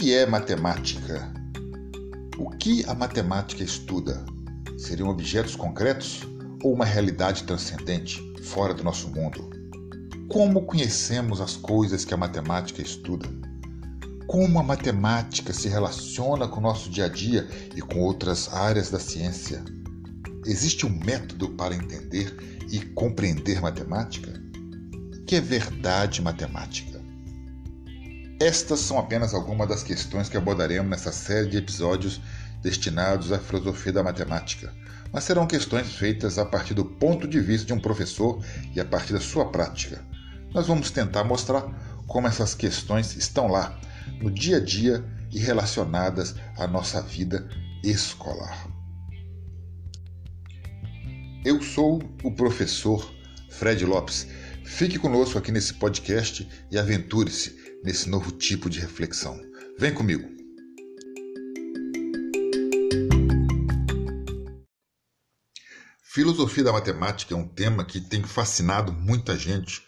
que é matemática? O que a matemática estuda? Seriam objetos concretos ou uma realidade transcendente, fora do nosso mundo? Como conhecemos as coisas que a matemática estuda? Como a matemática se relaciona com o nosso dia a dia e com outras áreas da ciência? Existe um método para entender e compreender matemática? O que é verdade matemática? Estas são apenas algumas das questões que abordaremos nessa série de episódios destinados à filosofia da matemática, mas serão questões feitas a partir do ponto de vista de um professor e a partir da sua prática. Nós vamos tentar mostrar como essas questões estão lá, no dia a dia e relacionadas à nossa vida escolar. Eu sou o professor Fred Lopes. Fique conosco aqui nesse podcast e aventure-se nesse novo tipo de reflexão. Vem comigo! Filosofia da matemática é um tema que tem fascinado muita gente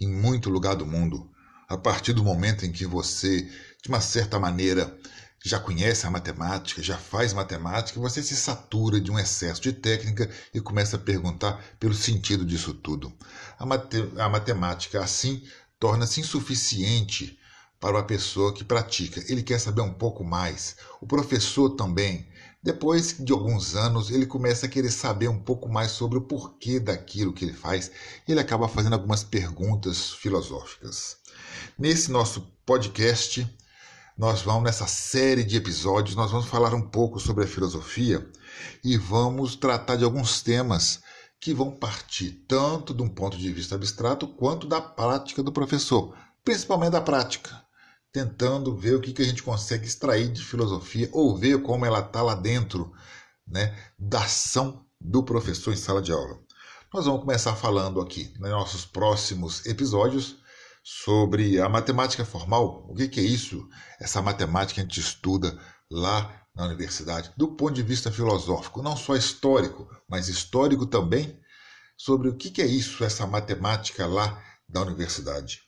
em muito lugar do mundo. A partir do momento em que você, de uma certa maneira, já conhece a matemática, já faz matemática, você se satura de um excesso de técnica e começa a perguntar pelo sentido disso tudo. A, mate a matemática, assim, torna-se insuficiente para a pessoa que pratica. Ele quer saber um pouco mais. O professor também. Depois de alguns anos, ele começa a querer saber um pouco mais sobre o porquê daquilo que ele faz. Ele acaba fazendo algumas perguntas filosóficas. Nesse nosso podcast, nós vamos nessa série de episódios, nós vamos falar um pouco sobre a filosofia e vamos tratar de alguns temas que vão partir tanto de um ponto de vista abstrato quanto da prática do professor, principalmente da prática, tentando ver o que, que a gente consegue extrair de filosofia ou ver como ela está lá dentro né, da ação do professor em sala de aula. Nós vamos começar falando aqui nos nossos próximos episódios sobre a matemática formal. O que, que é isso? Essa matemática que a gente estuda lá na universidade, do ponto de vista filosófico, não só histórico, mas histórico também, sobre o que, que é isso, essa matemática lá da universidade.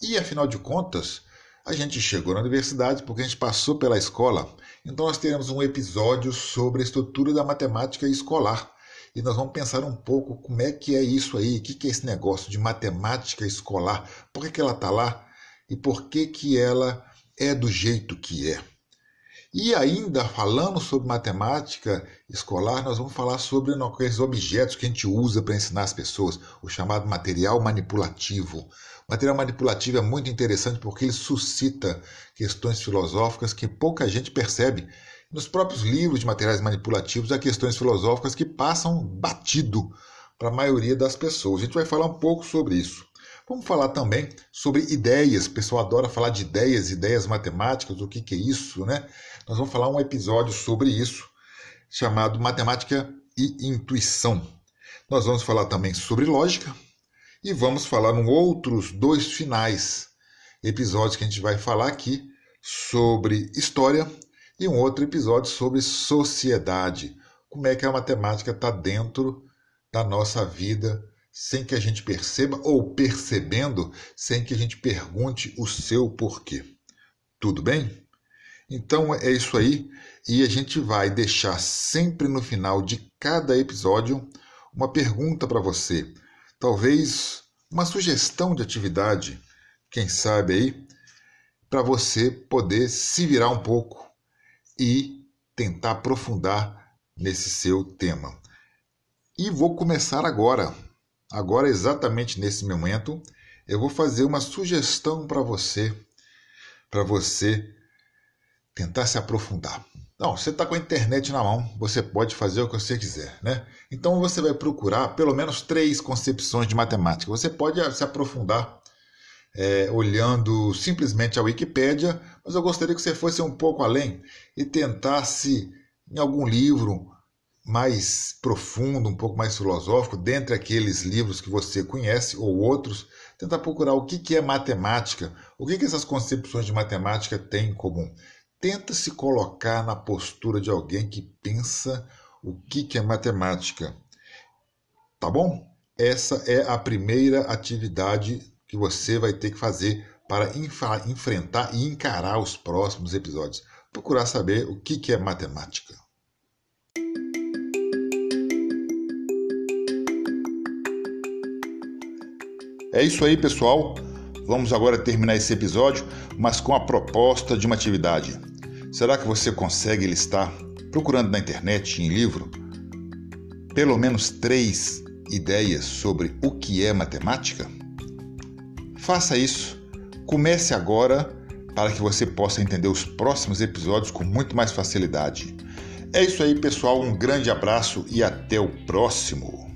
E afinal de contas, a gente chegou na universidade porque a gente passou pela escola. Então nós teremos um episódio sobre a estrutura da matemática escolar. E nós vamos pensar um pouco como é que é isso aí, o que, que é esse negócio de matemática escolar, por que, que ela está lá e por que, que ela é do jeito que é. E ainda falando sobre matemática escolar, nós vamos falar sobre aqueles objetos que a gente usa para ensinar as pessoas, o chamado material manipulativo. O material manipulativo é muito interessante porque ele suscita questões filosóficas que pouca gente percebe. Nos próprios livros de materiais manipulativos há questões filosóficas que passam batido para a maioria das pessoas. A gente vai falar um pouco sobre isso. Vamos falar também sobre ideias. O pessoal adora falar de ideias, ideias matemáticas, o que, que é isso, né? Nós vamos falar um episódio sobre isso, chamado Matemática e Intuição. Nós vamos falar também sobre lógica e vamos falar em outros dois finais, episódios que a gente vai falar aqui sobre história e um outro episódio sobre sociedade. Como é que a matemática está dentro da nossa vida sem que a gente perceba ou percebendo sem que a gente pergunte o seu porquê. Tudo bem? Então é isso aí, e a gente vai deixar sempre no final de cada episódio uma pergunta para você, talvez uma sugestão de atividade, quem sabe aí, para você poder se virar um pouco e tentar aprofundar nesse seu tema. E vou começar agora. Agora, exatamente nesse momento, eu vou fazer uma sugestão para você, para você tentar se aprofundar. Não, você está com a internet na mão, você pode fazer o que você quiser, né? Então você vai procurar pelo menos três concepções de matemática. Você pode se aprofundar é, olhando simplesmente a Wikipédia, mas eu gostaria que você fosse um pouco além e tentasse em algum livro mais profundo, um pouco mais filosófico, dentre aqueles livros que você conhece ou outros, tentar procurar o que, que é matemática, o que, que essas concepções de matemática têm em comum. Tenta se colocar na postura de alguém que pensa o que, é matemática. Tá bom? Essa é a primeira atividade que você vai ter que fazer para enfrentar e encarar os próximos episódios. Procurar saber o que é matemática. É isso aí, pessoal. Vamos agora terminar esse episódio, mas com a proposta de uma atividade. Será que você consegue listar, procurando na internet em livro, pelo menos três ideias sobre o que é matemática? Faça isso. Comece agora para que você possa entender os próximos episódios com muito mais facilidade. É isso aí, pessoal. Um grande abraço e até o próximo.